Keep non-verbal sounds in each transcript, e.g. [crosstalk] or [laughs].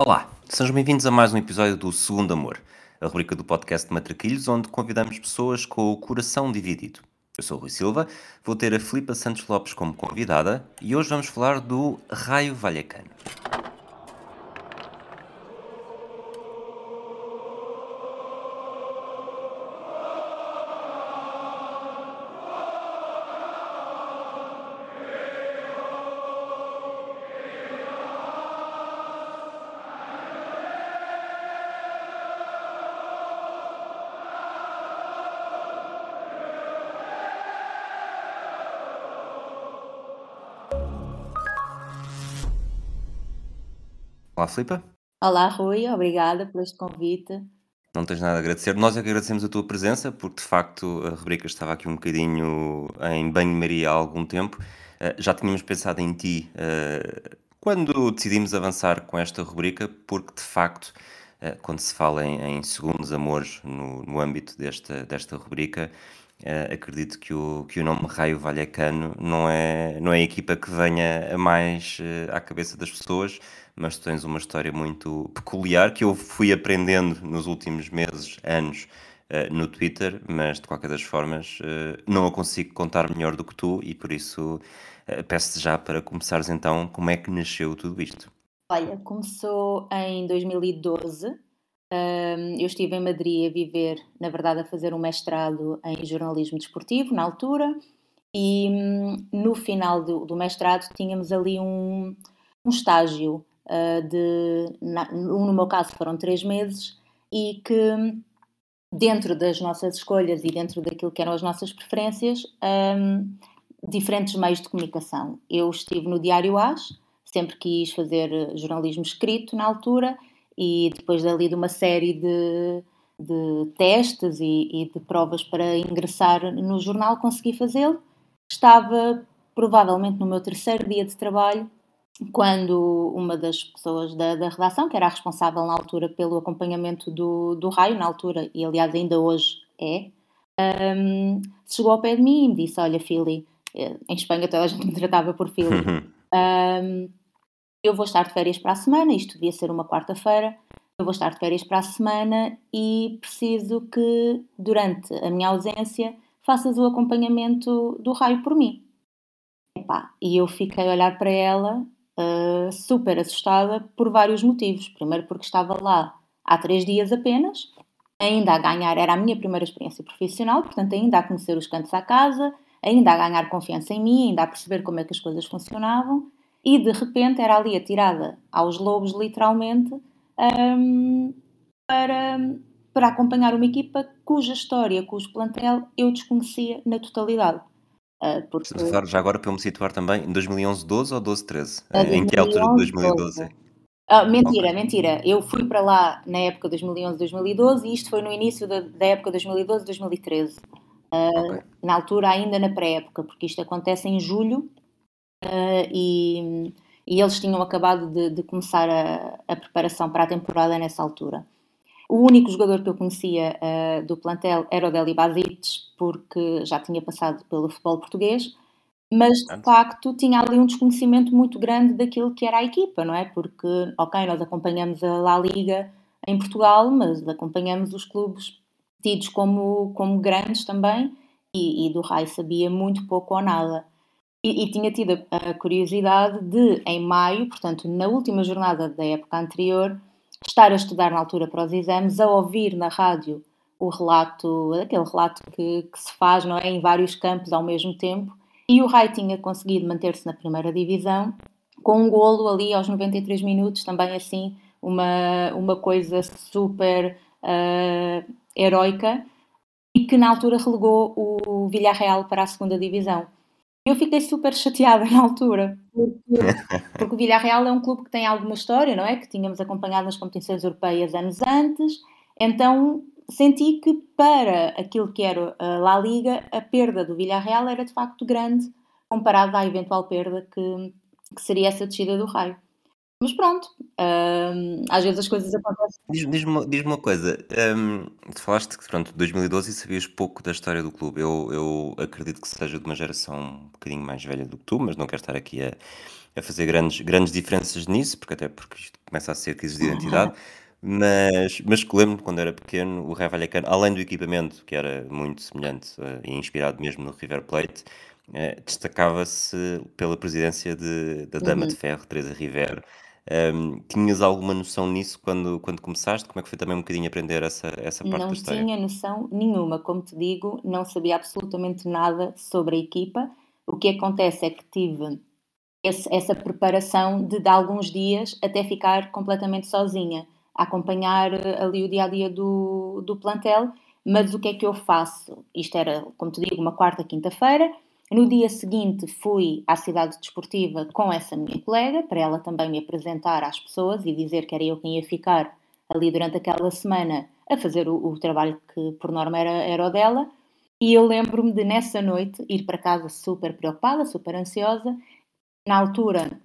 Olá, sejam bem-vindos a mais um episódio do Segundo Amor, a rubrica do podcast Matraquilhos, onde convidamos pessoas com o coração dividido. Eu sou o Rui Silva, vou ter a Filipa Santos Lopes como convidada e hoje vamos falar do Raio Vallecano. Filipa. Olá, Rui, obrigada por este convite. Não tens nada a agradecer. Nós é que agradecemos a tua presença, porque de facto a rubrica estava aqui um bocadinho em banho-maria há algum tempo. Eh, já tínhamos pensado em ti eh, quando decidimos avançar com esta rubrica, porque de facto, eh, quando se fala em, em segundos amores no, no âmbito desta, desta rubrica, eh, acredito que o, que o nome Raio Vallecano não é, não é a equipa que venha mais eh, à cabeça das pessoas, mas tens uma história muito peculiar que eu fui aprendendo nos últimos meses, anos, eh, no Twitter, mas de qualquer das formas não a consigo contar melhor do que tu e por isso peço-te já para começares então como é que nasceu tudo isto. Olha, começou em 2012. Hum, eu estive em Madrid a viver, na verdade, a fazer um mestrado em jornalismo desportivo, na altura, e hum, no final do, do mestrado tínhamos ali um, um estágio uh, de, na- no meu caso foram três meses, e que dentro das nossas escolhas e dentro daquilo que eram as nossas preferências, hum, diferentes meios de comunicação. Eu estive no Diário AS, sempre quis fazer jornalismo escrito na altura, e depois dali de uma série de, de testes e, e de provas para ingressar no jornal, consegui fazê-lo. Estava provavelmente no meu terceiro dia de trabalho, quando uma das pessoas da, da redação, que era a responsável na altura pelo acompanhamento do, do raio, na altura, e aliás ainda hoje é, hum, chegou ao pé de mim e me disse: Olha, Fili, eh, em Espanha toda a gente me tratava por Fili, hum, eu vou estar de férias para a semana, isto devia ser uma quarta-feira, eu vou estar de férias para a semana e preciso que durante a minha ausência faças o acompanhamento do raio por mim. Epá, e eu fiquei a olhar para ela ah, super assustada por vários motivos. Primeiro porque estava lá há três dias apenas, ainda a ganhar, era a minha primeira experiência profissional, portanto ainda a conhecer os cantos à casa, ainda a ganhar confiança em mim, ainda a perceber como é que as coisas funcionavam, e de repente era ali atirada aos lobos, literalmente, ahm, para, para acompanhar uma equipa cuja história, cujo plantel eu desconhecia na totalidade. Ah, porque já agora para eu me situar também em 2011, 12 ou 12, 13? a Em que altura de 2011, 2012? 12. Ah, mentira, Ok. mentira. Eu fui para lá na época 2011, 2012 e isto foi no início da, da época 2012, 2013. Ok. Na altura ainda na pré-época, porque isto acontece em julho ah, e, e eles tinham acabado de, de começar a, a preparação para a temporada nessa altura. O único jogador que eu conhecia ah, do plantel era o Deli Basites, porque já tinha passado pelo futebol português, mas de facto tinha ali um desconhecimento muito grande daquilo que era a equipa, não é? Porque, ok, nós acompanhamos a La Liga em Portugal, mas acompanhamos os clubes tidos como, como grandes também, e, e do Rai sabia muito pouco ou nada. E, e tinha tido a, curiosidade de, em maio, portanto, na última jornada da época anterior, estar a estudar na altura para os exames, a ouvir na rádio o relato, aquele relato que, que se faz, não é? Em vários campos ao mesmo tempo. E o Rai tinha conseguido manter-se na primeira divisão, com um golo ali aos 93 minutos, também assim, uma, uma coisa super ah, heroica, e que na altura relegou o Villarreal para a segunda divisão. Eu fiquei super chateada na altura, porque, [laughs] porque o Villarreal é um clube que tem alguma história, não é? Que tínhamos acompanhado nas competições europeias anos antes, então senti que para aquilo que era a La Liga, a perda do Villarreal era de facto grande, comparada à eventual perda que, que seria essa descida do Raio. Mas pronto, hum, às vezes as coisas acontecem. Diz diz-me uma diz-me uma coisa, hum, tu falaste que pronto, 2012 e sabias pouco da história do clube. Eu eu acredito que seja de uma geração um bocadinho mais velha do que tu, mas não quero estar aqui a a fazer grandes grandes diferenças nisso, porque até porque isto começa a ser crises de identidade, mas mas que lembro-me quando era pequeno, o Raio Vallecano, além do equipamento, que era muito semelhante, eh, e inspirado mesmo no River Plate, eh, destacava-se pela presidência de da Dama de Uhum. Ferro, Teresa Rivero. Hum, tinhas alguma noção nisso quando quando começaste? Como é que foi também um bocadinho aprender essa essa parte da Não história? tinha noção nenhuma, como te digo, não sabia absolutamente nada sobre a equipa. O que acontece é que tive esse essa preparação de de alguns dias até ficar completamente sozinha, a acompanhar, eh, ali o dia a dia do do plantel, mas o que é que eu faço? Isto era, como te digo, uma quarta, quinta-feira. No dia seguinte fui à cidade desportiva com essa minha colega, para ela também me apresentar às pessoas e dizer que era eu quem ia ficar ali durante aquela semana a fazer o, o trabalho que por norma era, era o dela. E eu lembro-me de nessa noite ir para casa super preocupada, super ansiosa. Na altura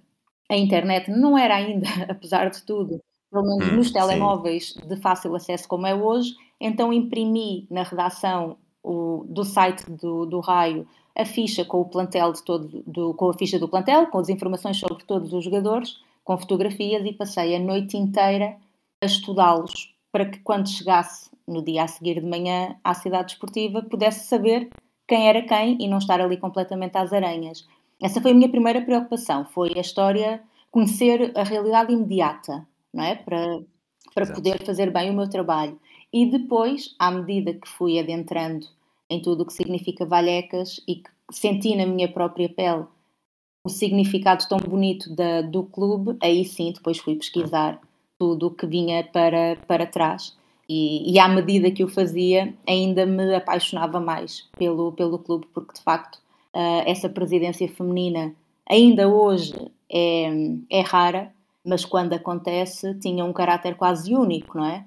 a internet não era ainda, [laughs] apesar de tudo, pelo menos Hum, nos sim, telemóveis de fácil acesso como é hoje, então imprimi na redação o, do site do, do Raio a ficha com o plantel de todo, do, com a ficha do plantel, com as informações sobre todos os jogadores, com fotografias e passei a noite inteira a estudá-los para que quando chegasse no dia a seguir de manhã à cidade desportiva pudesse saber quem era quem e não estar ali completamente às aranhas. Essa foi a minha primeira preocupação, foi a história, conhecer a realidade imediata, não é? Para, para exato. poder fazer bem o meu trabalho. E depois, à medida que fui adentrando em tudo o que significa Vallecas e que senti na minha própria pele o significado tão bonito da, do clube, aí sim, depois fui pesquisar tudo o que vinha para, para trás. E, e à medida que o fazia, ainda me apaixonava mais pelo, pelo clube, porque de facto uh, essa presidência feminina ainda hoje é, é rara, mas quando acontece tinha um caráter quase único, não é?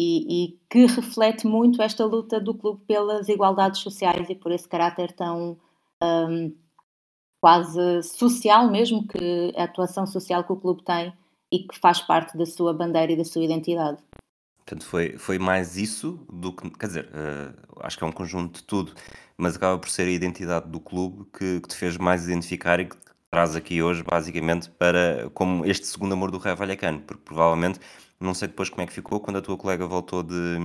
E, e, que reflete muito esta luta do clube pelas igualdades sociais e por esse caráter tão um, quase social mesmo, que a atuação social que o clube tem e que faz parte da sua bandeira e da sua identidade. Portanto, foi foi mais isso do que quer dizer, eh, acho que é um conjunto de tudo, mas acaba por ser a identidade do clube que que te fez mais identificar e que traz aqui hoje basicamente para como este segundo amor do Raio Vallecano, porque provavelmente não sei depois como é que ficou quando a tua colega voltou de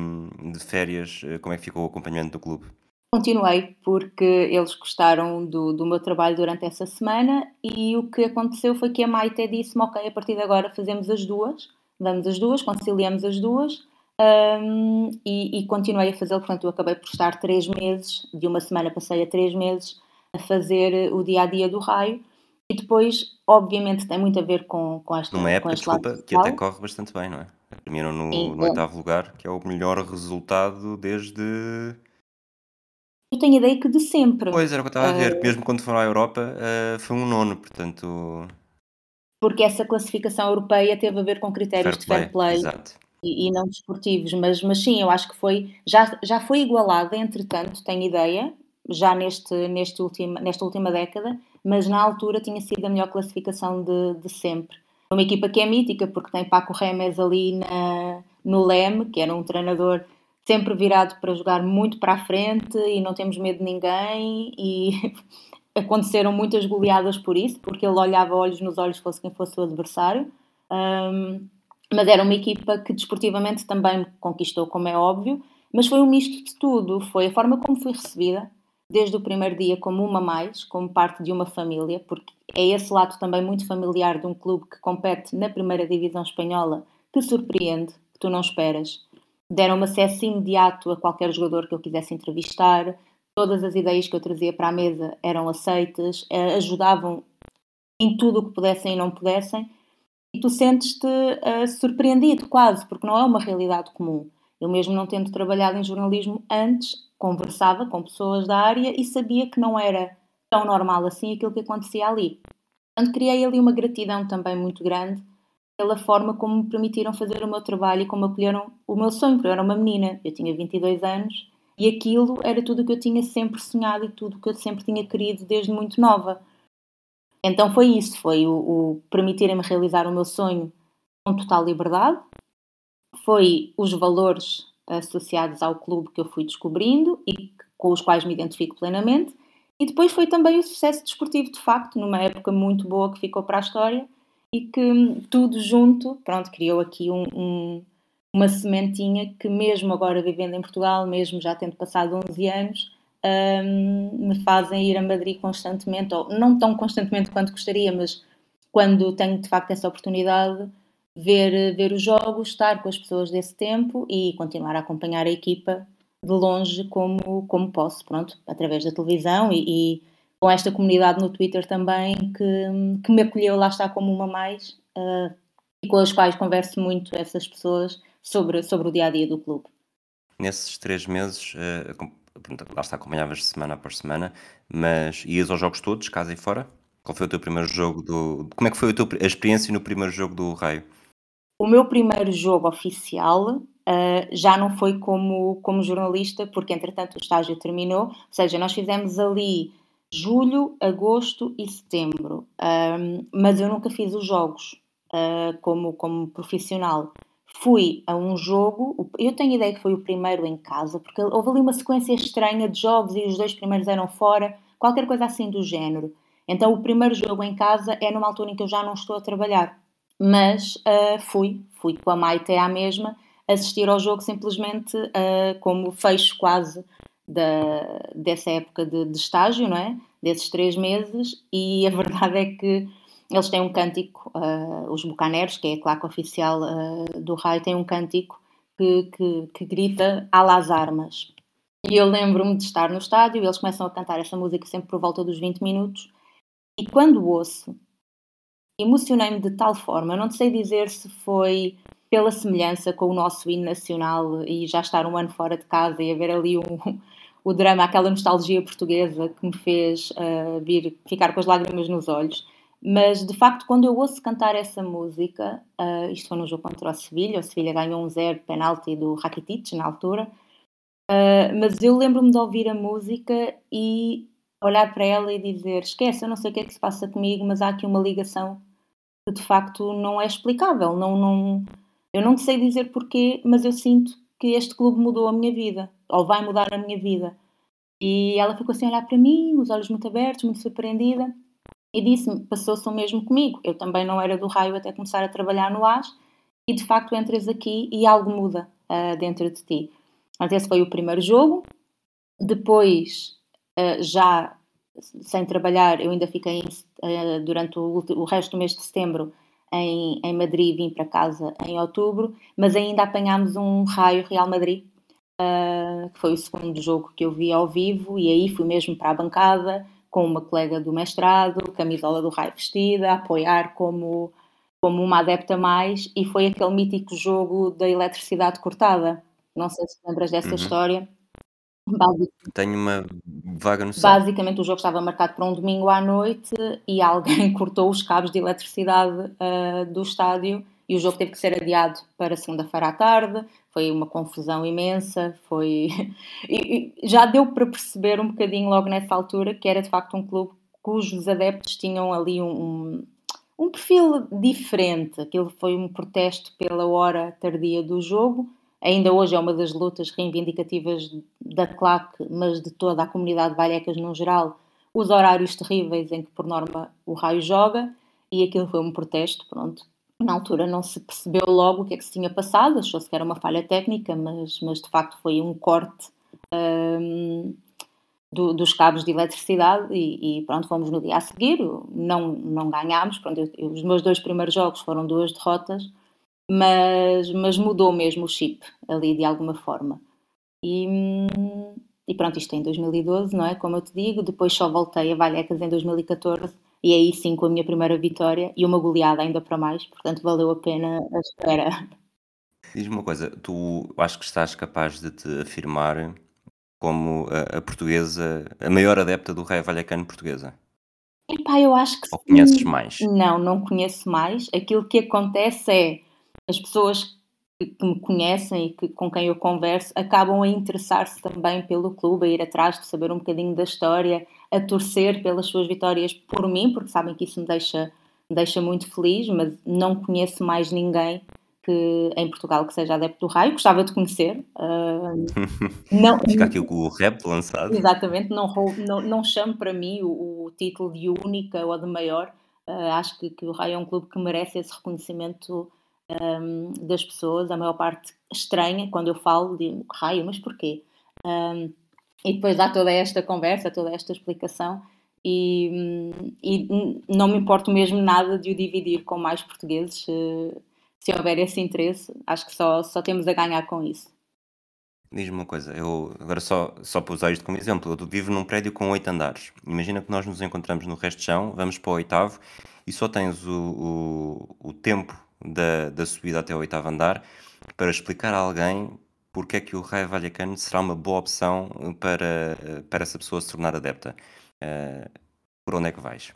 de férias, eh, como é que ficou o acompanhamento do clube? Continuei, porque eles gostaram do, do meu trabalho durante essa semana e o que aconteceu foi que a Maite disse-me: Ok, a partir de agora fazemos as duas, vamos as duas, conciliamos as duas. Um, e, e, continuei a fazê-lo, portanto, eu acabei por estar três meses, de uma semana passei a três meses a fazer o dia a dia do raio, e depois, obviamente, tem muito a ver com, com, Numa esta, com época, desculpa, que até corre bastante bem, não é? Terminam no Sim, no oitavo lugar, que é o melhor resultado desde eu tenho a ideia que de sempre. Pois, era o que eu estava a ver, mesmo quando foram à Europa, eh, foi um nono, portanto, porque essa classificação europeia teve a ver com critérios fair de fair play, e, e não desportivos, mas, mas sim, eu acho que foi, já, já foi igualada, entretanto, tenho ideia, já neste, neste última, nesta última década, mas na altura tinha sido a melhor classificação de, de sempre. Uma equipa que é mítica, porque tem Paco Remes ali na, no Leme, que era um treinador sempre virado para jogar muito para a frente e não temos medo de ninguém e [laughs] aconteceram muitas goleadas por isso, porque ele olhava olhos nos olhos, fosse quem fosse o adversário. Um, mas era uma equipa que desportivamente também conquistou, como é óbvio, mas foi um misto de tudo. Foi a forma como fui recebida, desde o primeiro dia, como uma mais, como parte de uma família, porque é esse lado também muito familiar de um clube que compete na primeira divisão espanhola, que surpreende, que tu não esperas. Deram-me acesso imediato a qualquer jogador que eu quisesse entrevistar, todas as ideias que eu trazia para a mesa eram aceitas, eh, ajudavam em tudo o que pudessem e não pudessem, e tu sentes-te uh, surpreendido quase, porque não é uma realidade comum. Eu mesmo não tendo trabalhado em jornalismo antes, conversava com pessoas da área e sabia que não era tão normal assim aquilo que acontecia ali. Portanto, criei ali uma gratidão também muito grande pela forma como me permitiram fazer o meu trabalho e como acolheram o meu sonho, porque eu era uma menina, eu tinha 22 anos e aquilo era tudo o que eu tinha sempre sonhado e tudo o que eu sempre tinha querido desde muito nova. Então foi isso, foi o, o permitirem-me realizar o meu sonho com total liberdade, foi os valores associados ao clube que eu fui descobrindo e com os quais me identifico plenamente, e depois foi também o sucesso desportivo, de facto, numa época muito boa que ficou para a história e que tudo junto, pronto, criou aqui um, um, uma sementinha que mesmo agora vivendo em Portugal, mesmo já tendo passado 11 anos, um, me fazem ir a Madrid constantemente, ou não tão constantemente quanto gostaria, mas quando tenho de facto essa oportunidade, ver, ver os jogos, estar com as pessoas desse tempo e continuar a acompanhar a equipa de longe como, como posso, pronto, através da televisão e, e com esta comunidade no Twitter também que, que me acolheu, lá está, como uma mais uh, e com as quais converso muito essas pessoas sobre, sobre o dia a dia do clube. Nesses três meses, uh, lá está, acompanhavas semana após semana, mas ias aos jogos todos, casa e fora? Qual foi o teu primeiro jogo do. Como é que foi a, tua, a experiência no primeiro jogo do Raio? O meu primeiro jogo oficial uh, já não foi como, como jornalista, porque entretanto o estágio terminou, ou seja, nós fizemos ali julho, agosto e setembro, um, mas eu nunca fiz os jogos uh, como, como profissional. Fui a um jogo, eu tenho ideia que foi o primeiro em casa, porque houve ali uma sequência estranha de jogos e os dois primeiros eram fora, qualquer coisa assim do género. Então o primeiro jogo em casa é numa altura em que eu já não estou a trabalhar. Mas uh, fui, fui com a Maite à mesma, assistir ao jogo simplesmente uh, como fecho quase da, dessa época de, de, estágio, não é? Desses três meses, e a [laughs] verdade é que eles têm um cântico, uh, os Bucaneiros, que é a claque oficial do Raio, tem um cântico que, que, que grita Alas Armas. E eu lembro-me de estar no estádio eles começam a cantar essa música sempre por volta dos 20 minutos. E quando ouço, emocionei-me de tal forma, não sei dizer se foi pela semelhança com o nosso hino nacional e já estar um ano fora de casa e haver ali um, o drama, aquela nostalgia portuguesa que me fez uh, vir ficar com as lágrimas nos olhos. Mas de facto, quando eu ouço cantar essa música, uh, isto foi no jogo contra o Sevilha, o Sevilha ganhou um zero penalti do Rakitic na altura, uh, mas eu lembro-me de ouvir a música e olhar para ela e dizer: esquece, eu não sei o que é que se passa comigo, mas há aqui uma ligação que de facto não é explicável. Não, não, eu não sei dizer porquê, mas eu sinto que este clube mudou a minha vida, ou vai mudar a minha vida. E ela ficou assim a olhar para mim, os olhos muito abertos, muito surpreendida e disse-me: passou-se o mesmo comigo. Eu também não era do raio até começar a trabalhar no AS, e de facto entras aqui e algo muda uh, dentro de ti. Mas esse foi o primeiro jogo. Depois, já sem trabalhar, eu ainda fiquei uh, durante o, o, resto do mês de setembro em, em Madrid, vim para casa em outubro, mas ainda apanhámos um raio Real Madrid, que foi o segundo jogo que eu vi ao vivo, e aí fui mesmo para a bancada com uma colega do mestrado, camisola do raio vestida, a apoiar como, como uma adepta mais, e foi aquele mítico jogo da eletricidade cortada. Não sei se lembras dessa uhum. história. Tenho uma vaga noção. Basicamente, o jogo estava marcado para um domingo à noite e alguém [laughs] cortou os cabos de eletricidade uh, do estádio e o jogo teve que ser adiado para segunda-feira à tarde. Foi uma confusão imensa, foi [laughs] e, e já deu para perceber um bocadinho logo nessa altura que era de facto um clube cujos adeptos tinham ali um, um perfil diferente. Aquilo foi um protesto pela hora tardia do jogo. Ainda hoje é uma das lutas reivindicativas da claque, mas de toda a comunidade de Vallecas no geral, os horários terríveis em que por norma o raio joga, e aquilo foi um protesto, pronto, na altura não se percebeu logo o que é que se tinha passado, achou-se que era uma falha técnica, mas, mas de facto foi um corte um, do, dos cabos de eletricidade e, e, pronto, fomos no dia a seguir, não, não ganhámos, pronto, eu, os meus dois primeiros jogos foram duas derrotas, mas, mas mudou mesmo o chip ali de alguma forma. E, e pronto, isto é em 2012, não é? Como eu te digo, depois só voltei a Vallecas em 2014 e aí sim com a minha primeira vitória e uma goleada ainda para mais, portanto valeu a pena a espera. Diz-me uma coisa, tu acho que estás capaz de te afirmar como a, a portuguesa, a maior adepta do Raio Vallecano portuguesa? Epá, eu acho que Ou conheces mais? Não, não conheço mais. Aquilo que acontece é as pessoas que, me conhecem e que, com quem eu converso acabam a interessar-se também pelo clube, a ir atrás de saber um bocadinho da história, a torcer pelas suas vitórias por mim, porque sabem que isso me deixa, me deixa muito feliz, mas não conheço mais ninguém que, em Portugal que seja adepto do raio, gostava de conhecer. Uh, [laughs] não, Fica aqui o rap lançado. Exatamente, não, não, não chamo para mim o, o título de única ou de maior. Uh, acho que, que, o Raio é um clube que merece esse reconhecimento um, das pessoas, a maior parte estranha, quando eu falo de Raio, mas porquê? Um, e depois há toda esta conversa, toda esta explicação, e, e, não me importo mesmo nada de o dividir com mais portugueses. Uh, se houver esse interesse, acho que só, só temos a ganhar com isso. Diz-me uma coisa, eu agora só, só para usar isto como exemplo, eu vivo num prédio com oito andares. Imagina que nós nos encontramos no resto de chão, vamos para o oitavo e só tens o, o, o tempo da, da subida até o oitavo andar para explicar a alguém porque é que o Raio Vallecano será uma boa opção para, para essa pessoa se tornar adepta. Uh, por onde é que vais?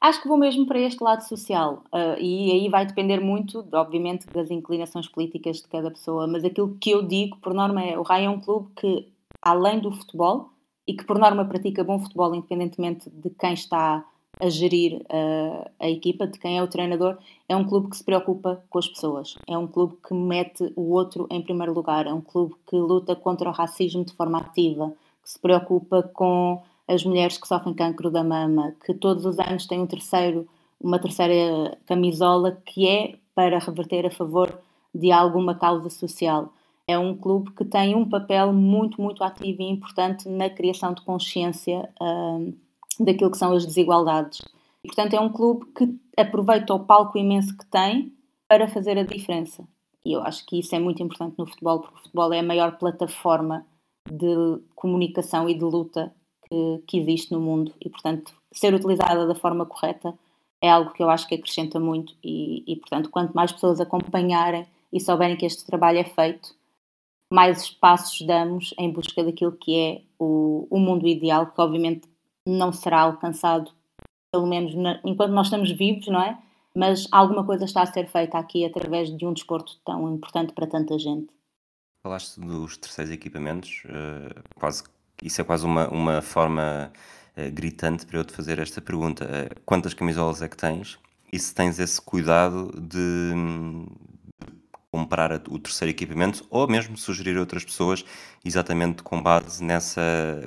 Acho que vou mesmo para este lado social uh, e aí vai depender muito, obviamente, das inclinações políticas de cada pessoa, mas aquilo que eu digo, por norma, é o Raio é um clube que, além do futebol, e que por norma pratica bom futebol, independentemente de quem está a gerir uh, a equipa, de quem é o treinador, é um clube que se preocupa com as pessoas, é um clube que mete o outro em primeiro lugar, é um clube que luta contra o racismo de forma ativa, que se preocupa com as mulheres que sofrem cancro da mama, que todos os anos tem um terceiro, uma terceira camisola que é para reverter a favor de alguma causa social. É um clube que tem um papel muito, muito ativo e importante na criação de consciência uh, daquilo que são as desigualdades. E, portanto, é um clube que aproveita o palco imenso que tem para fazer a diferença. E eu acho que isso é muito importante no futebol, porque o futebol é a maior plataforma de comunicação e de luta que, que existe no mundo e, portanto, ser utilizada da forma correta é algo que eu acho que acrescenta muito e, e, portanto, quanto mais pessoas acompanharem e souberem que este trabalho é feito, mais espaços damos em busca daquilo que é o, o mundo ideal, que obviamente não será alcançado, pelo menos na, enquanto nós estamos vivos, não é? Mas alguma coisa está a ser feita aqui através de um desporto tão importante para tanta gente. Falaste dos terceiros equipamentos, uh, quase isso é quase uma, uma forma uh, gritante para eu te fazer esta pergunta. Uh, quantas camisolas é que tens? E se tens esse cuidado de, comprar o terceiro equipamento ou mesmo sugerir a outras pessoas exatamente com base nessa.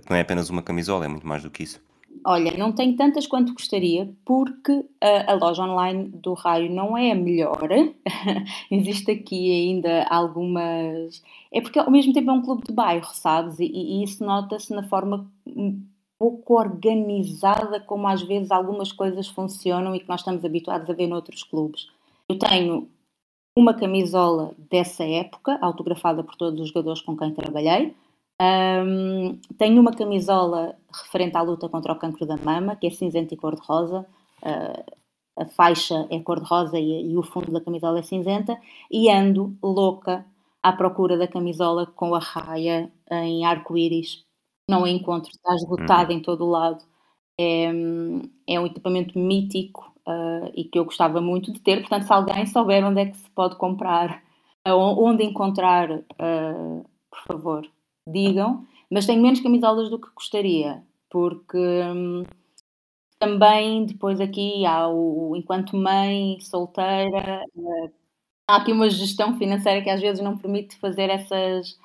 que não é apenas uma camisola, é muito mais do que isso. Olha, não tenho tantas quanto gostaria, porque a, a loja online do Raio não é a melhor. [laughs] Existe aqui ainda algumas. É porque ao mesmo tempo é um clube de bairro, sabes? E, e isso nota-se na forma pouco organizada como às vezes algumas coisas funcionam e que nós estamos habituados a ver noutros clubes. Eu tenho uma camisola dessa época, autografada por todos os jogadores com quem trabalhei. Um, tenho uma camisola referente à luta contra o cancro da mama, que é cinzenta e cor-de-rosa. Uh, a faixa é cor-de-rosa e, e, o fundo da camisola é cinzenta. E ando louca à procura da camisola com a raia em arco-íris. Não a encontro, está esgotada uhum. em todo o lado. É, é um equipamento mítico uh, e que eu gostava muito de ter. Portanto, se alguém souber onde é que se pode comprar, onde encontrar, uh, por favor, digam, mas tenho menos camisolas do que gostaria, porque hum, também depois aqui há o enquanto mãe solteira, uh, há aqui uma gestão financeira que às vezes não permite fazer essas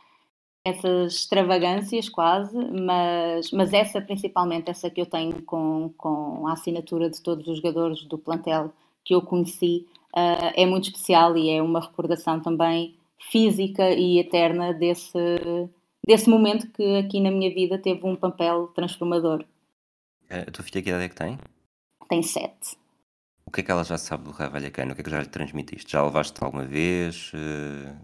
essas extravagâncias quase, mas, mas essa principalmente, essa que eu tenho com, com a assinatura de todos os jogadores do plantel que eu conheci, uh, é muito especial e é uma recordação também física e eterna desse, desse momento que aqui na minha vida teve um papel transformador. A tua filha que idade é que tem? Tem sete. O que é que ela já sabe do Raio Vallecano? O que é que já lhe transmitiste? Já levaste alguma vez? Uh,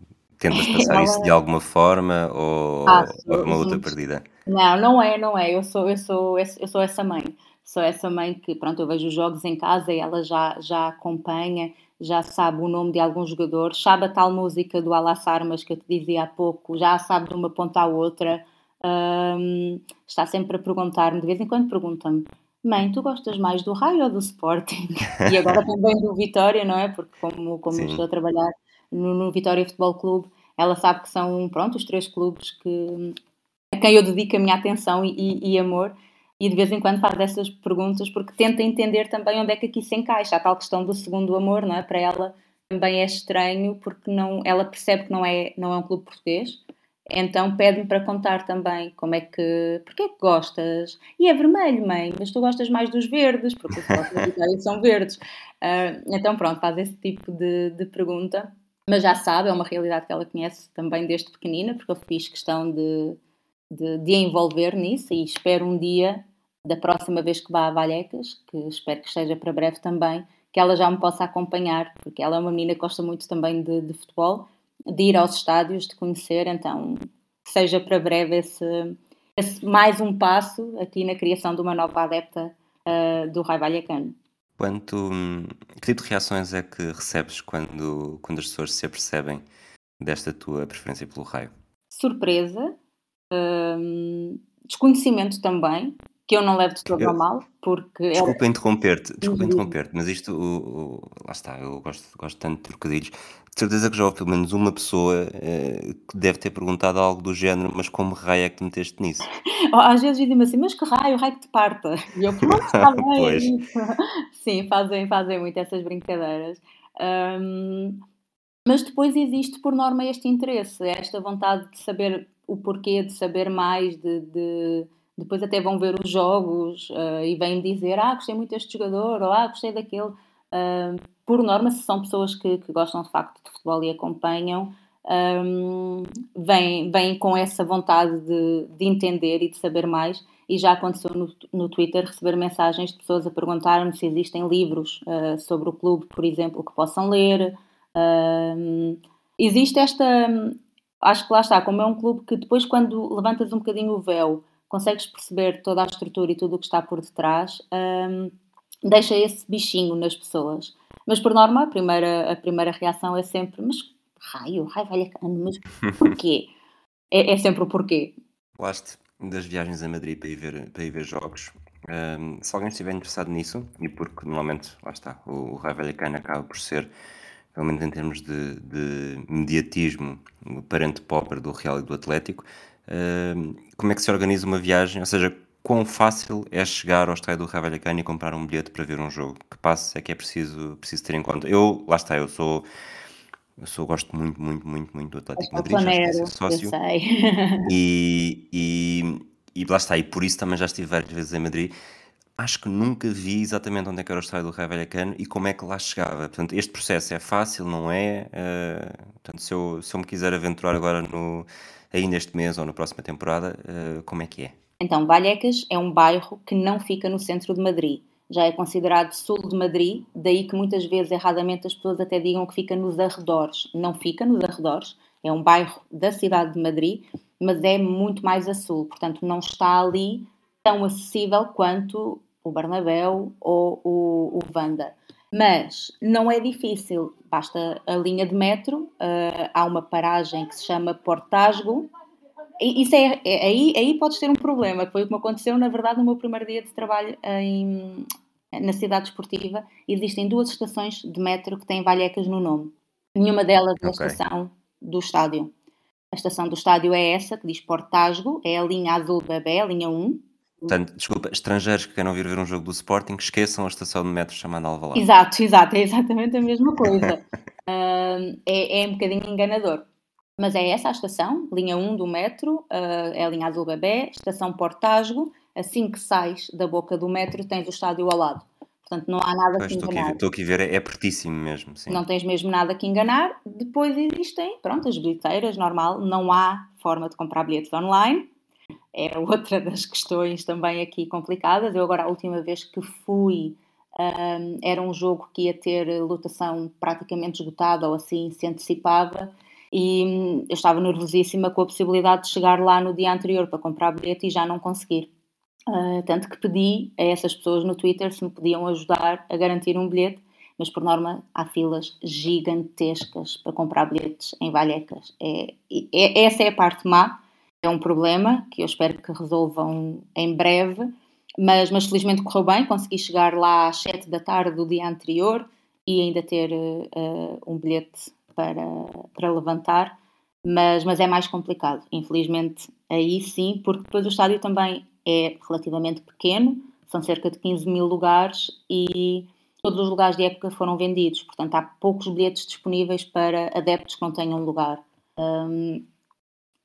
tentas [laughs] passar isso de alguma forma ou, ou é uma luta perdida? Não, não é, não é. Eu sou, eu sou, eu sou essa mãe. Sou essa mãe que, pronto, eu vejo os jogos em casa e ela já, já acompanha já sabe o nome de alguns jogadores, sabe a tal música do Alas Armas que eu te dizia há pouco, já sabe de uma ponta à outra, um, está sempre a perguntar-me, de vez em quando pergunta-me, mãe, tu gostas mais do Raio ou do Sporting? [laughs] e agora também do Vitória, não é? Porque como, como estou a trabalhar no, no Vitória Futebol Clube, ela sabe que são, pronto, os três clubes que, a quem eu dedico a minha atenção e, e, amor e de vez em quando faz essas perguntas porque tenta entender também onde é que aqui se encaixa a tal questão do segundo amor, não é? Para ela também é estranho porque não, ela percebe que não é, não é um clube português então pede-me para contar também como é que. Porquê é que gostas? E é vermelho, mãe, mas tu gostas mais dos verdes, porque os [laughs] são verdes. Uh, então pronto, faz esse tipo de, de pergunta. Mas já sabe, é uma realidade que ela conhece também desde pequenina, porque eu fiz questão de, de, de envolver nisso e espero um dia, da próxima vez que vá a Valhecas, que espero que esteja para breve também, que ela já me possa acompanhar, porque ela é uma menina que gosta muito também de, de futebol de ir aos estádios, de conhecer, então seja para breve esse, esse mais um passo aqui na criação de uma nova adepta uh, do Raio Vallecano. Quanto, hum, que tipo de reações é que recebes quando, quando as pessoas se apercebem desta tua preferência pelo raio? Surpresa, hum, desconhecimento também, que eu não levo de todo eu, mal, porque... Desculpa é... interromper-te, desculpa uhum. interromper-te, mas isto, o, o, lá está, eu gosto, gosto tanto de trocadilhos, de certeza que já houve pelo menos uma pessoa eh, que deve ter perguntado algo do género, mas como raio é que te meteste nisso? [laughs] Às vezes dizem-me assim, mas que raio, raio que te parta? E eu, pronto, [laughs] está bem. [laughs] Sim, fazem, fazem muito essas brincadeiras. Um, mas depois existe, por norma, este interesse, esta vontade de saber o porquê, de saber mais, de, de depois até vão ver os jogos uh, e vêm dizer ah, gostei muito deste jogador ou ah, gostei daquele. Uh, por norma, se são pessoas que, que, gostam de facto de futebol e acompanham, um, vêm, vêm com essa vontade de, de, entender e de saber mais. E já aconteceu no, no Twitter receber mensagens de pessoas a perguntar-me se existem livros uh, sobre o clube, por exemplo, que possam ler. Uh, existe esta. Acho que lá está, como é um clube que depois, quando levantas um bocadinho o véu consegues perceber toda a estrutura e tudo o que está por detrás, um, deixa esse bichinho nas pessoas. Mas por norma, a primeira, a primeira reação é sempre: mas raio, raio, velha mas porquê? é, é sempre o porquê. Falaste das viagens a Madrid para ir ver, para ir ver jogos. Um, se alguém estiver interessado nisso, e porque normalmente, lá está, o, o Raio acaba por ser, pelo menos em termos de, de mediatismo, o parente pobre do Real e do Atlético, como é que se organiza uma viagem? Ou seja, quão fácil é chegar ao estádio do Raio Vallecano e comprar um bilhete para ver um jogo? Que passo é que é preciso, preciso ter em conta? Eu, lá está, eu sou... Eu sou, gosto muito, muito, muito, muito do Atlético Madrid, já estou sócio. E, e, e lá está, e por isso também já estive várias vezes em Madrid. Acho que nunca vi exatamente onde é que era o estádio do Raio Vallecano e como é que lá chegava. Portanto, este processo é fácil, não é? Uh, portanto, se eu, se eu me quiser aventurar agora no, ainda este mês ou na próxima temporada, uh, como é que é? Então, Vallecas é um bairro que não fica no centro de Madrid. Já é considerado sul de Madrid, daí que muitas vezes erradamente as pessoas até digam que fica nos arredores. Não fica nos arredores, é um bairro da cidade de Madrid, mas é muito mais a sul, portanto não está ali tão acessível quanto o Bernabéu ou o, o Vanda. Mas não é difícil, basta a linha de metro, uh, há uma paragem que se chama Portasgo, e isso é, é, aí, aí podes ter um problema, que foi o que me aconteceu, na verdade, no meu primeiro dia de trabalho em, na cidade esportiva, existem duas estações de metro que têm Valhecas no nome. Nenhuma delas é a estação do estádio. A estação do estádio é essa, que diz Portasgo, é a linha azul bebê, a linha 1, Portanto, desculpa, estrangeiros que queiram vir ver um jogo do Sporting, esqueçam a estação de metro chamada Alvalade. Exato, exato, é exatamente a mesma coisa. [laughs] uh, é, é um bocadinho enganador. Mas é essa a estação, linha 1 do metro, uh, é a linha azul bebê, estação Portasgo. Assim que sais da boca do metro, tens o estádio ao lado. Portanto, não há nada pois, que enganar. Estou aqui, a ver, é pertíssimo mesmo. Sim. Não tens mesmo nada que enganar. Depois existem, pronto, as bilheteiras, normal. Não há forma de comprar bilhetes online é outra das questões também aqui complicadas. Eu agora, a última vez que fui, um, era um jogo que ia ter lotação praticamente esgotada ou assim se antecipava e hum, eu estava nervosíssima com a possibilidade de chegar lá no dia anterior para comprar bilhete e já não conseguir. Uh, tanto que pedi a essas pessoas no Twitter se me podiam ajudar a garantir um bilhete, mas por norma há filas gigantescas para comprar bilhetes em Vallecas. É, é, essa é a parte má, é um problema que eu espero que resolvam em breve, mas, mas felizmente correu bem, consegui chegar lá às 7 da tarde do dia anterior e ainda ter uh, um bilhete para, para levantar, mas, mas é mais complicado. Infelizmente, aí sim, porque depois o estádio também é relativamente pequeno, são cerca de 15 mil lugares e todos os lugares de época foram vendidos, portanto há poucos bilhetes disponíveis para adeptos que não tenham lugar. Um,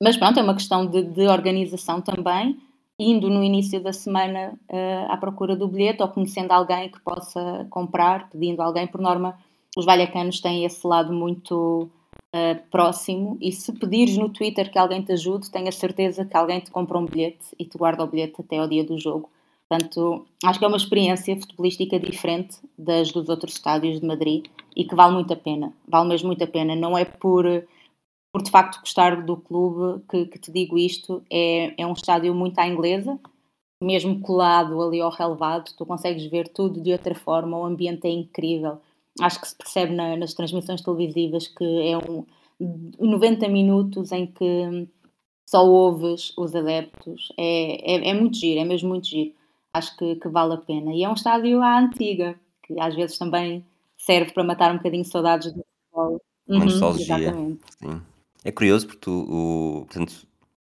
mas pronto, é uma questão de, de, organização também, indo no início da semana uh, à procura do bilhete ou conhecendo alguém que possa comprar, pedindo alguém, por norma, os valhacanos têm esse lado muito uh, próximo e se pedires no Twitter que alguém te ajude, tenha certeza que alguém te compra um bilhete e te guarda o bilhete até ao dia do jogo. Portanto, acho que é uma experiência futebolística diferente das dos outros estádios de Madrid e que vale muito a pena. Vale mesmo muito a pena. Não é por, por de facto gostar do clube que, que te digo isto. É, é um estádio muito à inglesa, mesmo colado ali ao relevado. Tu consegues ver tudo de outra forma. O ambiente é incrível. Acho que se percebe na, nas transmissões televisivas que é um 90 minutos em que só ouves os adeptos. É, é, é muito giro, é mesmo muito giro acho que, que, vale a pena. E é um estádio à antiga, que às vezes também serve para matar um bocadinho de saudades do futebol. Uhum, nostalgia. Exatamente. Sim. É curioso porque tu, o, portanto,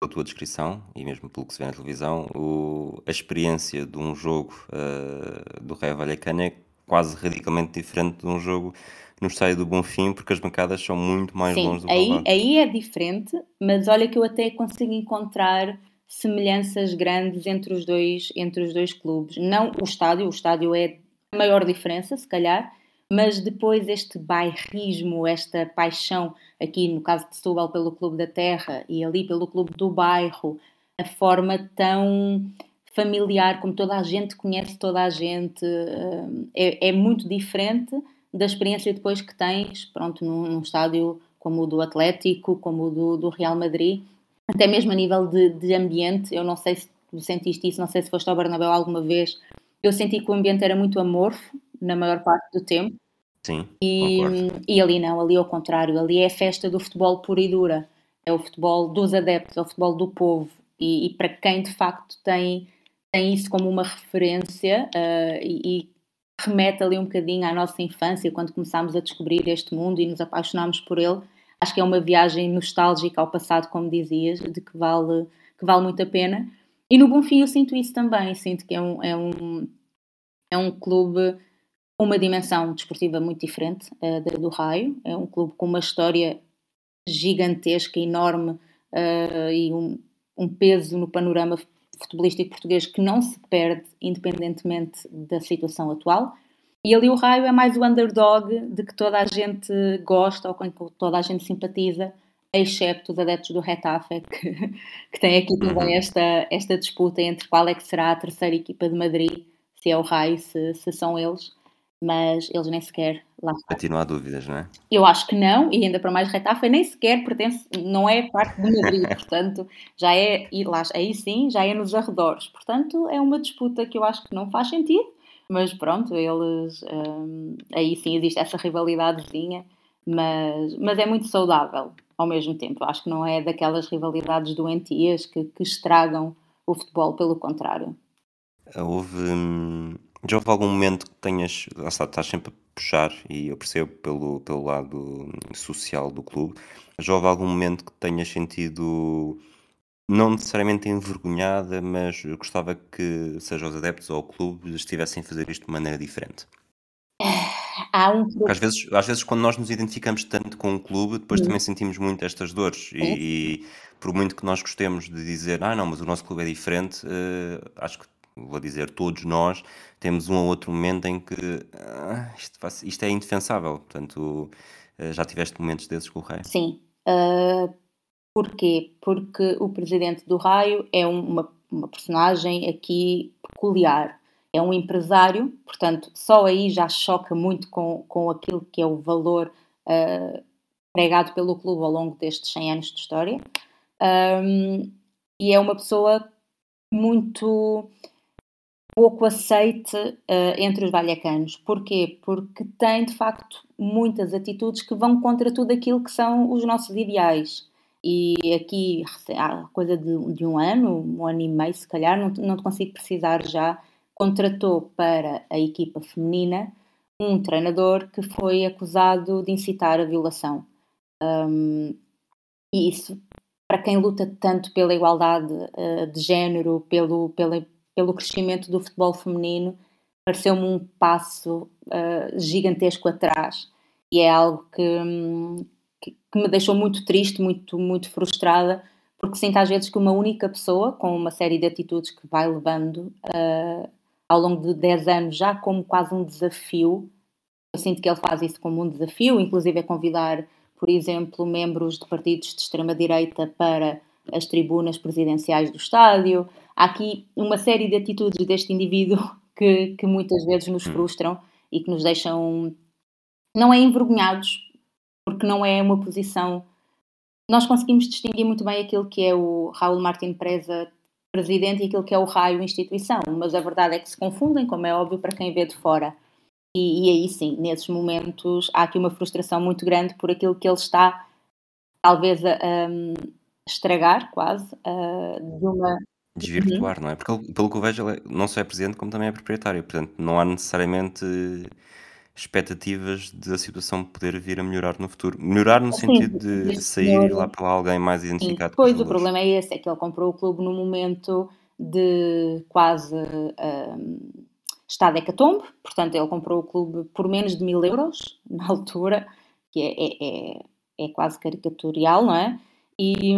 a tua descrição, e mesmo pelo que se vê na televisão, o, a experiência de um jogo uh, do Raio Vallecano é quase radicalmente diferente de um jogo no estádio do Bonfim, porque as bancadas são muito mais Sim, longe do aí, aí é diferente, mas olha que eu até consigo encontrar semelhanças grandes entre os dois, entre os dois clubes. Não o estádio, o estádio é a maior diferença, se calhar, mas depois este bairrismo, esta paixão, aqui no caso de Setúbal pelo Clube da Terra e ali pelo Clube do Bairro, a forma tão familiar, como toda a gente conhece toda a gente, eh, é, é muito diferente da experiência depois que tens, pronto, num, num estádio como o do Atlético, como o do, do Real Madrid, até mesmo a nível de, de ambiente, eu não sei se tu sentiste isso, não sei se foste ao Bernabéu alguma vez, eu senti que o ambiente era muito amorfo na maior parte do tempo. Sim, e, e ali não, ali ao contrário, ali é a festa do futebol pura e dura, é o futebol dos adeptos, é o futebol do povo. E, e para quem de facto tem, tem isso como uma referência uh, e, e remete ali um bocadinho à nossa infância, quando começámos a descobrir este mundo e nos apaixonámos por ele, acho que é uma viagem nostálgica ao passado, como dizias, de que vale, que vale muito a pena. E no Bonfim eu sinto isso também, sinto que é um, é um, é um clube com uma dimensão desportiva muito diferente uh, do Raio, é um clube com uma história gigantesca, enorme uh, e um, um peso no panorama futebolístico português que não se perde independentemente da situação atual. E ali o Raio é mais o underdog de que toda a gente gosta ou com que toda a gente simpatiza, exceto os adeptos do Retafe, que, [laughs] que tem aqui também uhum. esta, esta disputa entre qual é que será a terceira equipa de Madrid, se é o Raio, se, se são eles, mas eles nem sequer lá estão. Continua há dúvidas, não é? Eu acho que não, e ainda para mais Retafe nem sequer pertence, não é parte de Madrid, [laughs] portanto, já é, e lá, aí sim, já é nos arredores, portanto, é uma disputa que eu acho que não faz sentido, mas pronto, eles um, aí sim existe essa rivalidadezinha, mas, mas é muito saudável ao mesmo tempo. Acho que não é daquelas rivalidades doentias que, que estragam o futebol, pelo contrário. Houve. Hum, já houve algum momento que tenhas. Lá está, estás sempre a puxar, e eu percebo pelo, pelo lado social do clube, já houve algum momento que tenhas sentido não necessariamente envergonhada, mas eu gostava que, seja os adeptos ou o clube, estivessem a fazer isto de maneira diferente. Há um Às vezes, às vezes, quando nós nos identificamos tanto com o clube, depois também sentimos muito estas dores. E, e por muito que nós gostemos de dizer, ah, não, mas o nosso clube é diferente, eh, acho que, vou dizer, todos nós temos um ou outro momento em que ah, isto, isto é indefensável. Portanto, eh, já tiveste momentos desses com o Rei? Sim. Uh, Porquê? Porque o presidente do Raio é uma, uma personagem aqui peculiar. É um empresário, portanto, só aí já choca muito com, com aquilo que é o valor uh, pregado pelo clube ao longo destes 100 anos de história. Um, e é uma pessoa muito pouco aceite uh, entre os valhacanos. Porquê? Porque tem, de facto, muitas atitudes que vão contra tudo aquilo que são os nossos ideais e aqui há coisa de, de, um ano, um ano e meio se calhar, não, não consigo precisar já, contratou para a equipa feminina um treinador que foi acusado de incitar a violação. Um, e isso, para quem luta tanto pela igualdade uh, de género, pelo, pela, pelo crescimento do futebol feminino, pareceu-me um passo uh, gigantesco atrás. E é algo que, um, que, que, me deixou muito triste, muito, muito frustrada, porque sinto às vezes que uma única pessoa, com uma série de atitudes que vai levando uh, ao longo de 10 anos, já como quase um desafio, eu sinto que ele faz isso como um desafio, inclusive é convidar, por exemplo, membros de partidos de extrema-direita para as tribunas presidenciais do estádio. Há aqui uma série de atitudes deste indivíduo [laughs] que, que muitas vezes nos hum. frustram e que nos deixam, não é envergonhados, porque não é uma posição. Nós conseguimos distinguir muito bem aquilo que é o Raul Martin Preza presidente e aquilo que é o raio instituição, mas a verdade é que se confundem, como é óbvio para quem vê de fora. E, e aí sim, nesses momentos há aqui uma frustração muito grande por aquilo que ele está talvez a, a estragar quase uh, de uma Desvirtuar, não é? Porque pelo que eu vejo, ele é- não só é presidente, como também é proprietário. Portanto, não há necessariamente expectativas de a situação poder vir a melhorar no futuro. Melhorar no Sim, sentido de sair lá para alguém mais sim. identificado com os Pois, o problema é esse, é que ele comprou o clube num momento de quase hum, estado hecatombe, portanto ele comprou o clube por menos de mil euros na altura, que é, é, é, é quase caricaturial, não é? E,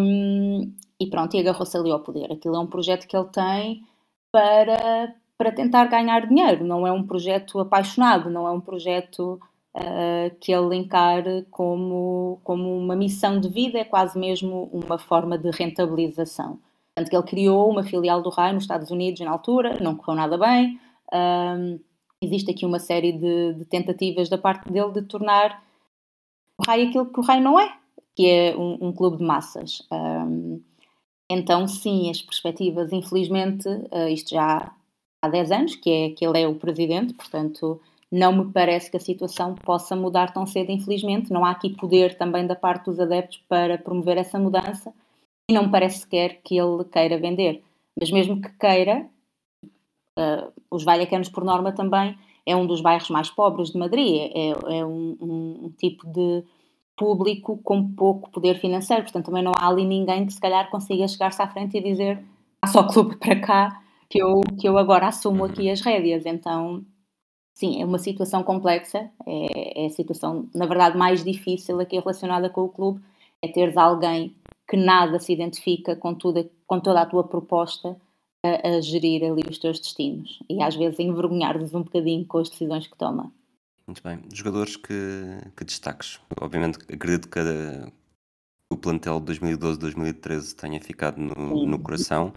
e pronto, e agarrou-se ali ao poder. Aquilo é um projeto que ele tem para, para tentar ganhar dinheiro, não é um projeto apaixonado, não é um projeto uh, que ele encare como, como uma missão de vida, é quase mesmo uma forma de rentabilização. Tanto que ele criou uma filial do RAI nos Estados Unidos na altura, não correu nada bem. Um, existe aqui uma série de, de, tentativas da parte dele de tornar o RAI aquilo que o RAI não é, que é um, um clube de massas. Um, então, sim, as perspectivas, infelizmente, uh, isto já há 10 anos que, é, que ele é o presidente, portanto, não me parece que a situação possa mudar tão cedo, infelizmente. Não há aqui poder também da parte dos adeptos para promover essa mudança e não me parece sequer que ele queira vender. Mas mesmo que queira, uh, os valhacanos, por norma, também é um dos bairros mais pobres de Madrid, é, é um, um, um tipo de público com pouco poder financeiro, portanto também não há ali ninguém que se calhar consiga chegar-se à frente e dizer há só clube para cá que eu, que eu agora assumo aqui as rédeas, então sim, é uma situação complexa, é, é a situação na verdade mais difícil aqui relacionada com o clube, é teres alguém que nada se identifica com, tudo, com toda a tua proposta a, a gerir ali os teus destinos. E às vezes envergonhar-nos um bocadinho com as decisões que toma. Muito bem. Jogadores que, que destaques? Obviamente, acredito que o plantel de 2012-2013 tenha ficado no, no coração,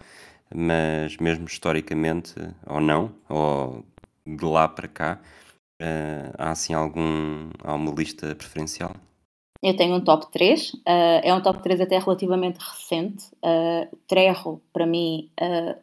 mas mesmo historicamente, ou não, ou de lá para cá, uh, há assim algum, há uma lista preferencial? Eu tenho um top 3, uh, eh, é um top 3 até relativamente recente. Uh, Trejo, para mim,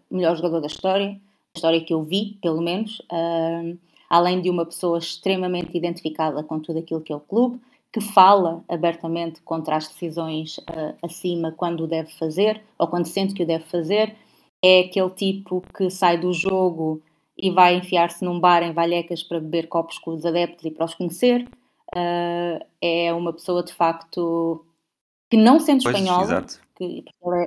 o melhor jogador da história, a história que eu vi, pelo menos. Uh, além de uma pessoa extremamente identificada com tudo aquilo que é o clube, que fala abertamente contra as decisões uh, acima quando o deve fazer ou quando sente que o deve fazer. É aquele tipo que sai do jogo e vai enfiar-se num bar em Vallecas para beber copos com os adeptos e para os conhecer. Uh, é uma pessoa de facto que não sendo pois, espanhola, que ele é,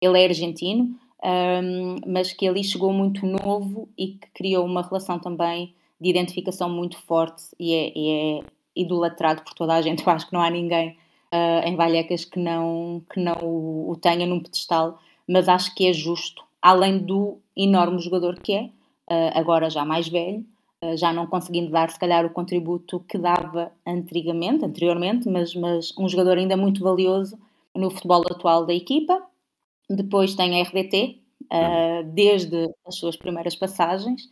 ele é argentino, um, ah, mas que ali chegou muito novo e que criou uma relação também de identificação muito forte e é, e é idolatrado por toda a gente. [laughs] Eu acho que não há ninguém uh, em Vallecas que não, que não o, o, tenha num pedestal, mas acho que é justo, além do enorme jogador que é, uh, agora já mais velho, uh, já não conseguindo dar se calhar o contributo que dava antigamente, anteriormente, mas, mas um jogador ainda muito valioso no futebol atual da equipa. Depois tem a RDT, uhum. desde as suas primeiras passagens,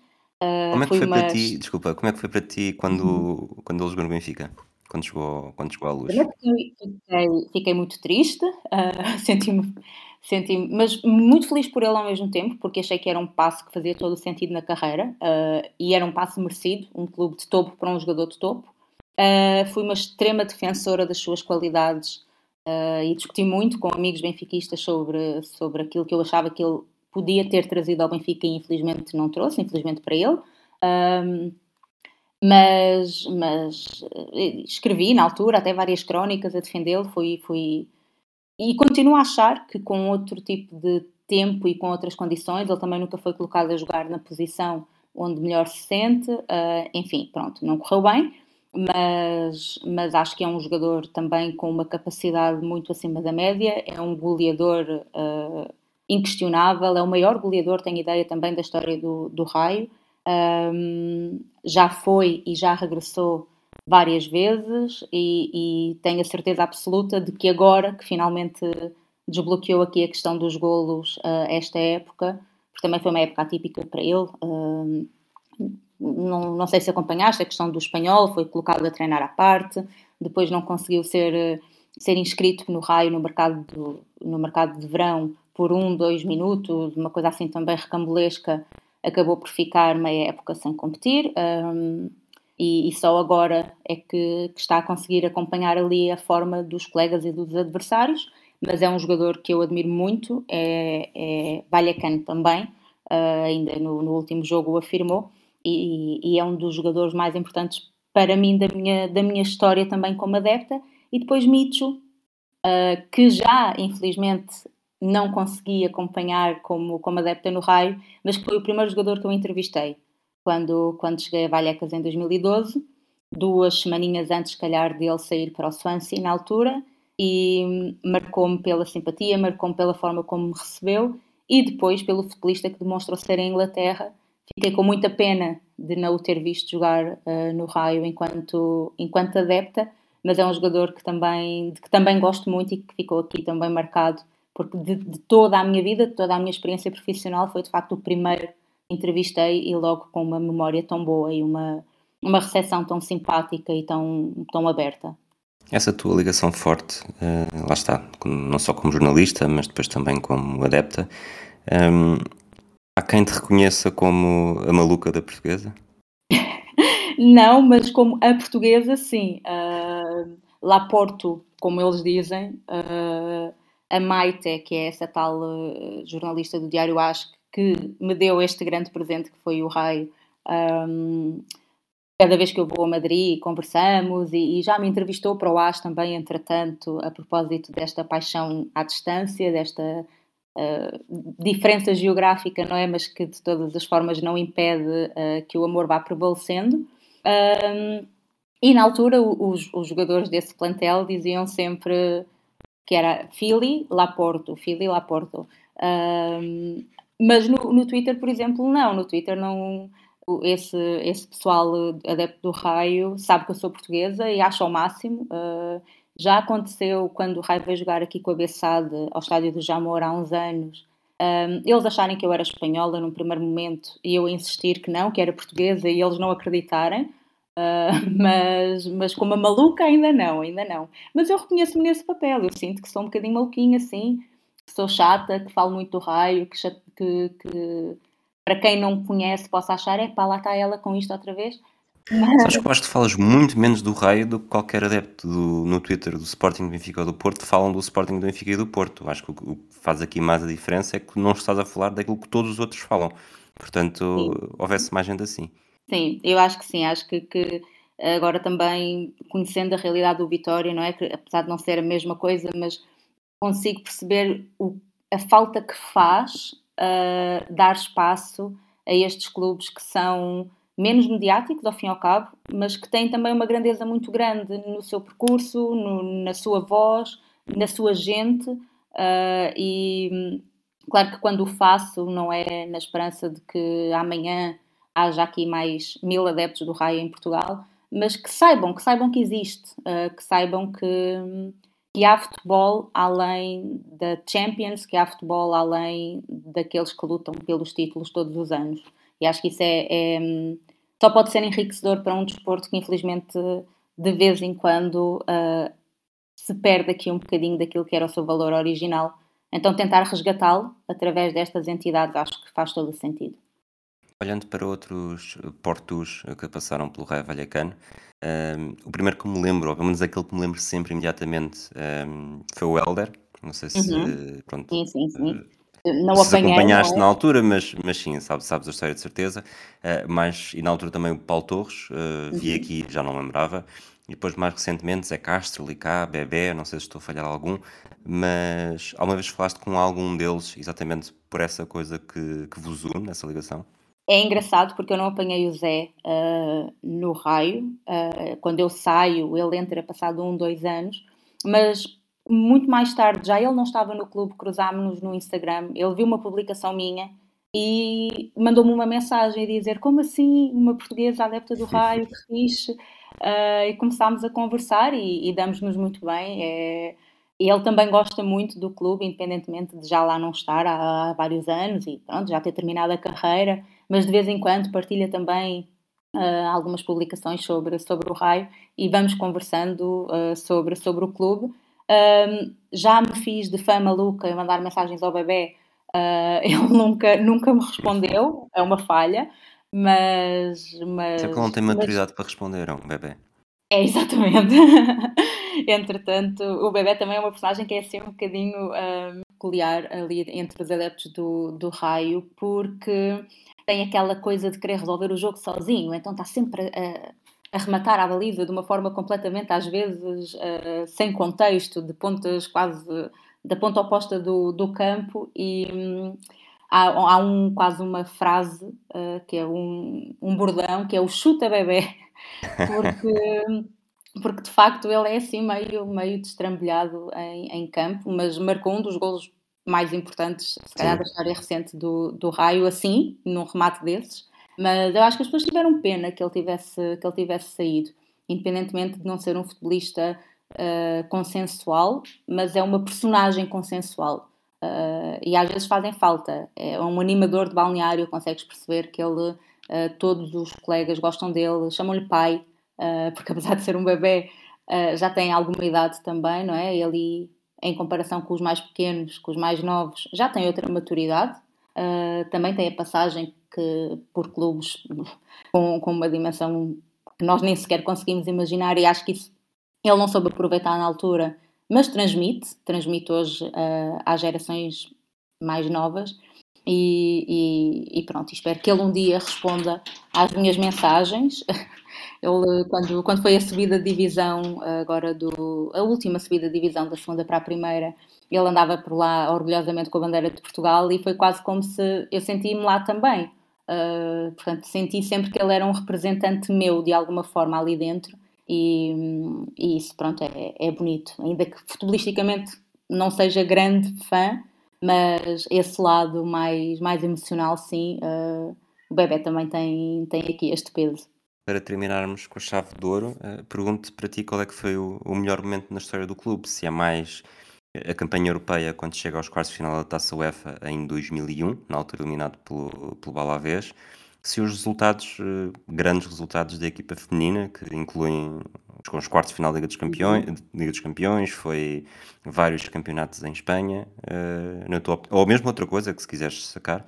Como é que foi para ti, desculpa, como é que foi para ti quando, quando ele jogou no Benfica? Quando chegou, quando chegou à luz? fiquei, fiquei, fiquei muito triste, uh, [laughs] senti-me, senti mas muito feliz por ele ao mesmo tempo, porque achei que era um passo que fazia todo o sentido na carreira uh, e era um passo merecido, um clube de topo para um jogador de topo. Uh, fui uma extrema defensora das suas qualidades e discuti muito com amigos benfiquistas sobre, sobre aquilo que eu achava que ele podia ter trazido ao Benfica e infelizmente não trouxe, infelizmente para ele. Um, Mas, mas eh, escrevi na altura até várias crónicas a defendê-lo, fui, fui e continuo a achar que com outro tipo de tempo e com outras condições, ele também nunca foi colocado a jogar na posição onde melhor se sente, uh, enfim, pronto, não correu bem, mas, mas acho que é um jogador também com uma capacidade muito acima da média, é um goleador uh, inquestionável, é o maior goleador, tenho ideia também da história do, do Raio, um, já foi e já regressou várias vezes e, e, tenho a certeza absoluta de que agora que finalmente desbloqueou aqui a questão dos golos uh, esta época, porque também foi uma época atípica para ele. Não, não sei se acompanhaste a questão do espanhol, foi colocado a treinar à parte, depois não conseguiu ser, ser inscrito no raio no mercado, do, no mercado de verão por um, dois minutos, uma coisa assim também recambulesca, acabou por ficar meia época sem competir. Um, e, e, só agora é que, que, está a conseguir acompanhar ali a forma dos colegas e dos adversários, mas é um jogador que eu admiro muito, é, é Vallecano também, uh, ainda no, no, último jogo o afirmou, e, e, é um dos jogadores mais importantes para mim da minha, da minha história também como adepta, e depois Micho, uh, que já infelizmente não consegui acompanhar como, como adepta no raio, mas foi o primeiro jogador que eu entrevistei quando, quando cheguei a Vallecas em 2012, duas semaninhas antes, se calhar, dele sair para o Swansea na altura, e marcou-me pela simpatia, marcou-me pela forma como me recebeu e depois pelo futebolista que demonstrou ser em Inglaterra. Fiquei com muita pena de não o ter visto jogar uh, no Raio enquanto, enquanto adepta, mas é um jogador que também, de que também gosto muito e que ficou aqui também marcado, porque de, de toda a minha vida, de toda a minha experiência profissional, foi de facto o primeiro entrevistei e logo com uma memória tão boa e uma, uma recepção tão simpática e tão, tão aberta. Essa tua ligação forte, uh, lá está, não só como jornalista, mas depois também como adepta, ehm, há quem te reconheça como a maluca da portuguesa? [laughs] não, mas como a portuguesa, sim. Uh, lá Porto, como eles dizem, uh, a Maite, que é essa tal uh, jornalista do Diário Acho, que me deu este grande presente que foi o raio. Um, cada vez que eu vou a Madrid conversamos e, e, já me entrevistou para o AS também, entretanto, a propósito desta paixão à distância, desta uh, diferença geográfica, não é? Mas que de todas as formas não impede uh, que o amor vá prevalecendo. Um, e na altura os, os, jogadores desse plantel diziam sempre que era Philly, Laporto, Philly, Laporto. Um, mas no, no Twitter, por exemplo, não. No Twitter não. Esse, esse pessoal adepto do raio sabe que eu sou portuguesa e acha ao máximo. Uh, já aconteceu quando o Raio veio jogar aqui com a Bessade ao estádio do Jamor há uns anos. Um, eles acharem que eu era espanhola num primeiro momento e eu insistir que não, que era portuguesa e eles não acreditarem. Uh, [laughs] mas, mas como a maluca ainda não, ainda não. Mas eu reconheço-me nesse papel, eu sinto que sou um bocadinho maluquinha assim, que sou chata, que falo muito do raio, que, que, que para quem não conhece possa achar, é pá, lá está ela com isto outra vez. Mas... que eu acho que falas muito menos do raio do que qualquer adepto do, no Twitter do Sporting do Benfica ou do Porto falam do Sporting do Benfica e do Porto. Acho que o, o que faz aqui mais a diferença é que não estás a falar daquilo que todos os outros falam. Portanto, sim. houvesse mais gente assim. Sim, eu acho que sim. Acho que, que agora também conhecendo a realidade do Vitória, não é? Que apesar de não ser a mesma coisa, mas consigo perceber o, a falta que faz uh, dar espaço a estes clubes que são menos mediáticos, ao fim e ao cabo, mas que têm também uma grandeza muito grande no seu percurso, no, na sua voz, na sua gente. Uh, e claro que quando o faço, não é na esperança de que amanhã haja aqui mais mil adeptos do Raio em Portugal, mas que saibam, que saibam que existe, uh, que saibam que que há futebol além da Champions, que há futebol além daqueles que lutam pelos títulos todos os anos. E acho que isso é, é só pode ser enriquecedor para um desporto que infelizmente de vez em quando uh, se perde aqui um bocadinho daquilo que era o seu valor original. Então tentar resgatá-lo através destas entidades acho que faz todo o sentido. Olhando para outros portos que passaram pelo Raio Vallecano, um, o primeiro que me lembro, ou pelo menos aquele que me lembro sempre imediatamente, um, foi o Elder. Não sei se. Uhum. Pronto, sim, sim, sim. Não se apanhei, acompanhaste não na é? altura, mas, mas sim, sabes, sabes a história de certeza. Uh, mas, e na altura também o Paulo Torres, uh, vi Uhum. aqui, já não lembrava. E depois, mais recentemente, Zé Castro, Licá, Bebé, não sei se estou a falhar algum, mas alguma vez falaste com algum deles exatamente por essa coisa que, que vos une, essa ligação? É engraçado porque eu não apanhei o Zé uh, no raio. Uh, quando eu saio, ele entra passado um, dois anos, mas muito mais tarde, já ele não estava no clube, cruzámos-nos no Instagram. Ele viu uma publicação minha e mandou-me uma mensagem a dizer: Como assim, uma portuguesa adepta do raio, que fixe? Uh, e começámos a conversar e, e damos-nos muito bem. É, ele também gosta muito do clube, independentemente de já lá não estar há, há vários anos e pronto, já ter terminado a carreira mas de vez em quando partilha também uh, algumas publicações sobre, sobre o raio e vamos conversando uh, sobre, sobre o clube. Uh, já me fiz de fã maluca em mandar mensagens ao bebê, [laughs] ele nunca, nunca me respondeu, é uma falha, mas. mas Só que ele não tem maturidade mas... para responder, é um bebê. É, exatamente. [laughs] Entretanto, o bebê também é uma personagem que é assim um bocadinho peculiar ali entre os adeptos do, do raio, porque tem aquela coisa de querer resolver o jogo sozinho, então está sempre a, a rematar a baliza de uma forma completamente, às vezes, uh, sem contexto, de pontas quase da ponta oposta do, do campo e hum, há, há um, quase uma frase uh, que é um, um bordão que é o chuta bebê [laughs] porque, porque de facto ele é assim meio, meio destrambelhado em, em campo, mas marcou um dos golos mais importantes, se calhar, Sim. da história recente do, do Raio, assim, num remate desses. Mas eu acho que as pessoas tiveram pena que ele tivesse, que ele tivesse saído, independentemente de não ser um futebolista uh, consensual, mas é uma personagem consensual. Uh, e às vezes fazem falta. É um animador de balneário, consegues perceber que ele, uh, todos os colegas gostam dele, chamam-lhe pai, porque [laughs] apesar de ser um bebê, já tem alguma idade também, não é? Ele em comparação com os mais pequenos, com os mais novos, já tem outra maturidade. Uh, também tem a passagem que por clubes [laughs] com, com, uma dimensão que nós nem sequer conseguimos imaginar e acho que isso ele não soube aproveitar na altura, mas transmite, transmite hoje uh, às gerações mais novas e, e, e, pronto, espero que ele um dia responda às minhas mensagens [laughs] Ele, quando, quando foi a subida de divisão, agora do. a última subida de divisão da segunda para a primeira, ele andava por lá orgulhosamente com a bandeira de Portugal e foi quase como se eu senti-me lá também. Uh, portanto, senti sempre que ele era um representante meu de alguma forma ali dentro e, e isso, pronto, é, é bonito. Ainda que futebolisticamente não seja grande fã, mas esse lado mais, mais emocional, sim, uh, o bebê também tem, tem aqui este peso. Para terminarmos com a chave de ouro, uh, pergunto para ti qual é que foi o, o, melhor momento na história do clube. Se é mais a campanha europeia quando chega aos quartos de final da Taça UEFA em 2001, na altura eliminado pelo, pelo Balavés, se os resultados, uh, grandes resultados da equipa feminina, que incluem com os quartos de final da Liga dos Campeões, uhum. Liga dos Campeões foi vários campeonatos em Espanha, uh, na tua, ou mesmo outra coisa que se quiseres sacar,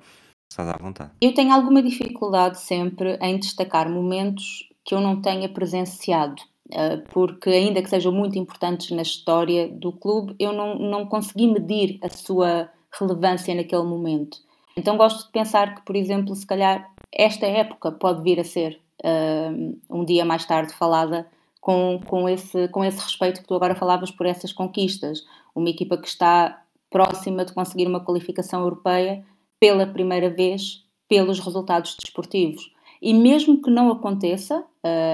Estás à vontade. Eu tenho alguma dificuldade sempre em destacar momentos que eu não tenha presenciado, eh, porque, ainda que sejam muito importantes na história do clube, eu não, não consegui medir a sua relevância naquele momento. Então, gosto de pensar que, por exemplo, se calhar esta época pode vir a ser uh, um dia mais tarde falada com, com, esse, com esse respeito que tu agora falavas por essas conquistas. Uma equipa que está próxima de conseguir uma qualificação europeia pela primeira vez pelos resultados desportivos. E mesmo que não aconteça uh,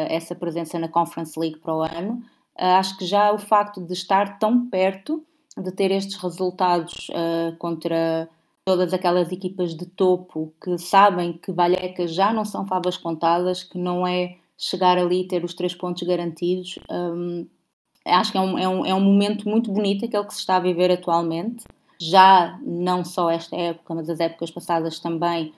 essa presença na Conference League para o ano, uh, acho que já o facto de estar tão perto, de ter estes resultados uh, contra todas aquelas equipas de topo que sabem que Vallecas já não são favas contadas, que não é chegar ali e ter os três pontos garantidos, um, acho que é um, é, um, é um momento muito bonito aquele que se está a viver atualmente já não só esta época, mas as épocas passadas também,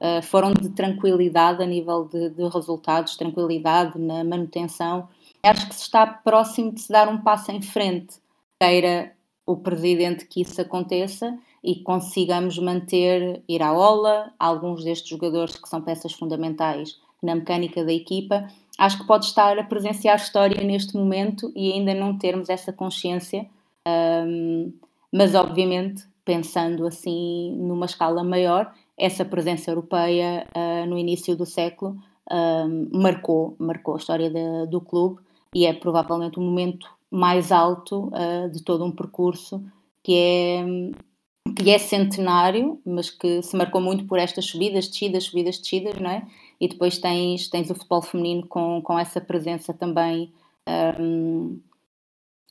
uh, foram de tranquilidade a nível de, de, resultados, tranquilidade na manutenção. Acho que se está próximo de se dar um passo em frente, queira o presidente que isso aconteça e consigamos manter Iraola, alguns destes jogadores que são peças fundamentais na mecânica da equipa. Acho que pode estar a presenciar história neste momento e ainda não termos essa consciência. Um, mas obviamente pensando assim numa escala maior, essa presença europeia uh, no início do século uh, marcou, marcou a história de, do clube e é provavelmente o momento mais alto uh, de todo um percurso que é, que é centenário, mas que se marcou muito por estas subidas, descidas, subidas, descidas, não é? E depois tens, tens o futebol feminino com, com essa presença também um,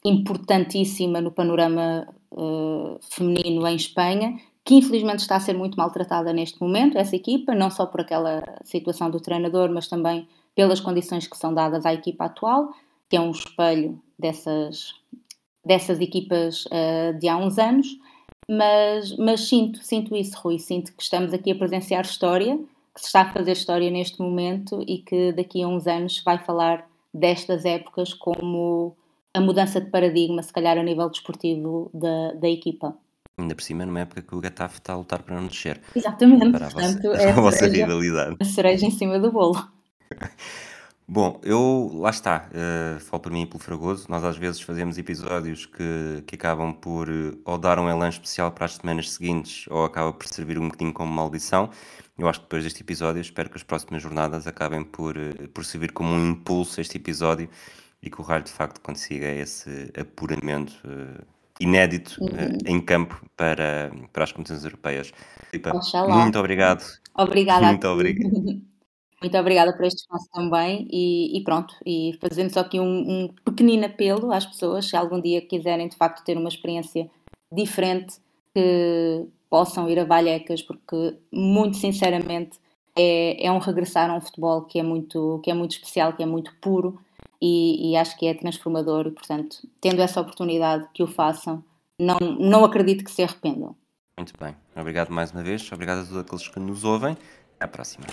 importantíssima no panorama uh, feminino em Espanha, que infelizmente está a ser muito maltratada neste momento, essa equipa, não só por aquela situação do treinador, mas também pelas condições que são dadas à equipa atual, que é um espelho dessas, dessas equipas uh, de há uns anos. Mas, mas sinto, sinto isso, Rui, sinto que estamos aqui a presenciar história, que se está a fazer história neste momento e que daqui a uns anos vai falar destas épocas como a mudança de paradigma, se calhar a nível desportivo da, da equipa. Ainda por cima, numa época que o Getafe está a lutar para não descer. Exatamente, para a portanto, [laughs] vossa, é a vossa cereja, rivalidade. a cereja em cima do bolo. [laughs] Bom, eu lá está, uh, falo por mim e pelo Fragoso. Nós às vezes fazemos episódios que, que acabam por uh, ou dar um elan especial para as semanas seguintes ou acaba por servir um bocadinho como maldição. Eu acho que depois deste episódio, espero que as próximas jornadas acabem por, uh, por servir como um impulso a este episódio e que o Raio de facto consiga esse apuramento uh, inédito uh, em campo para, para as competições europeias. Filipa, muito obrigado. Obrigada. Muito obrigado. [laughs] Muito obrigada por este espaço também e, e pronto, e fazendo só aqui um, um pequenino apelo às pessoas, se algum dia quiserem de facto ter uma experiência diferente, que possam ir a Vallecas, porque muito sinceramente é, é um regressar a um futebol que é muito, que é muito especial, que é muito puro e, e acho que é transformador e portanto, tendo essa oportunidade que o façam, não, não acredito que se arrependam. Muito bem. Obrigado mais uma vez. Obrigado a todos aqueles que nos ouvem. Até à próxima.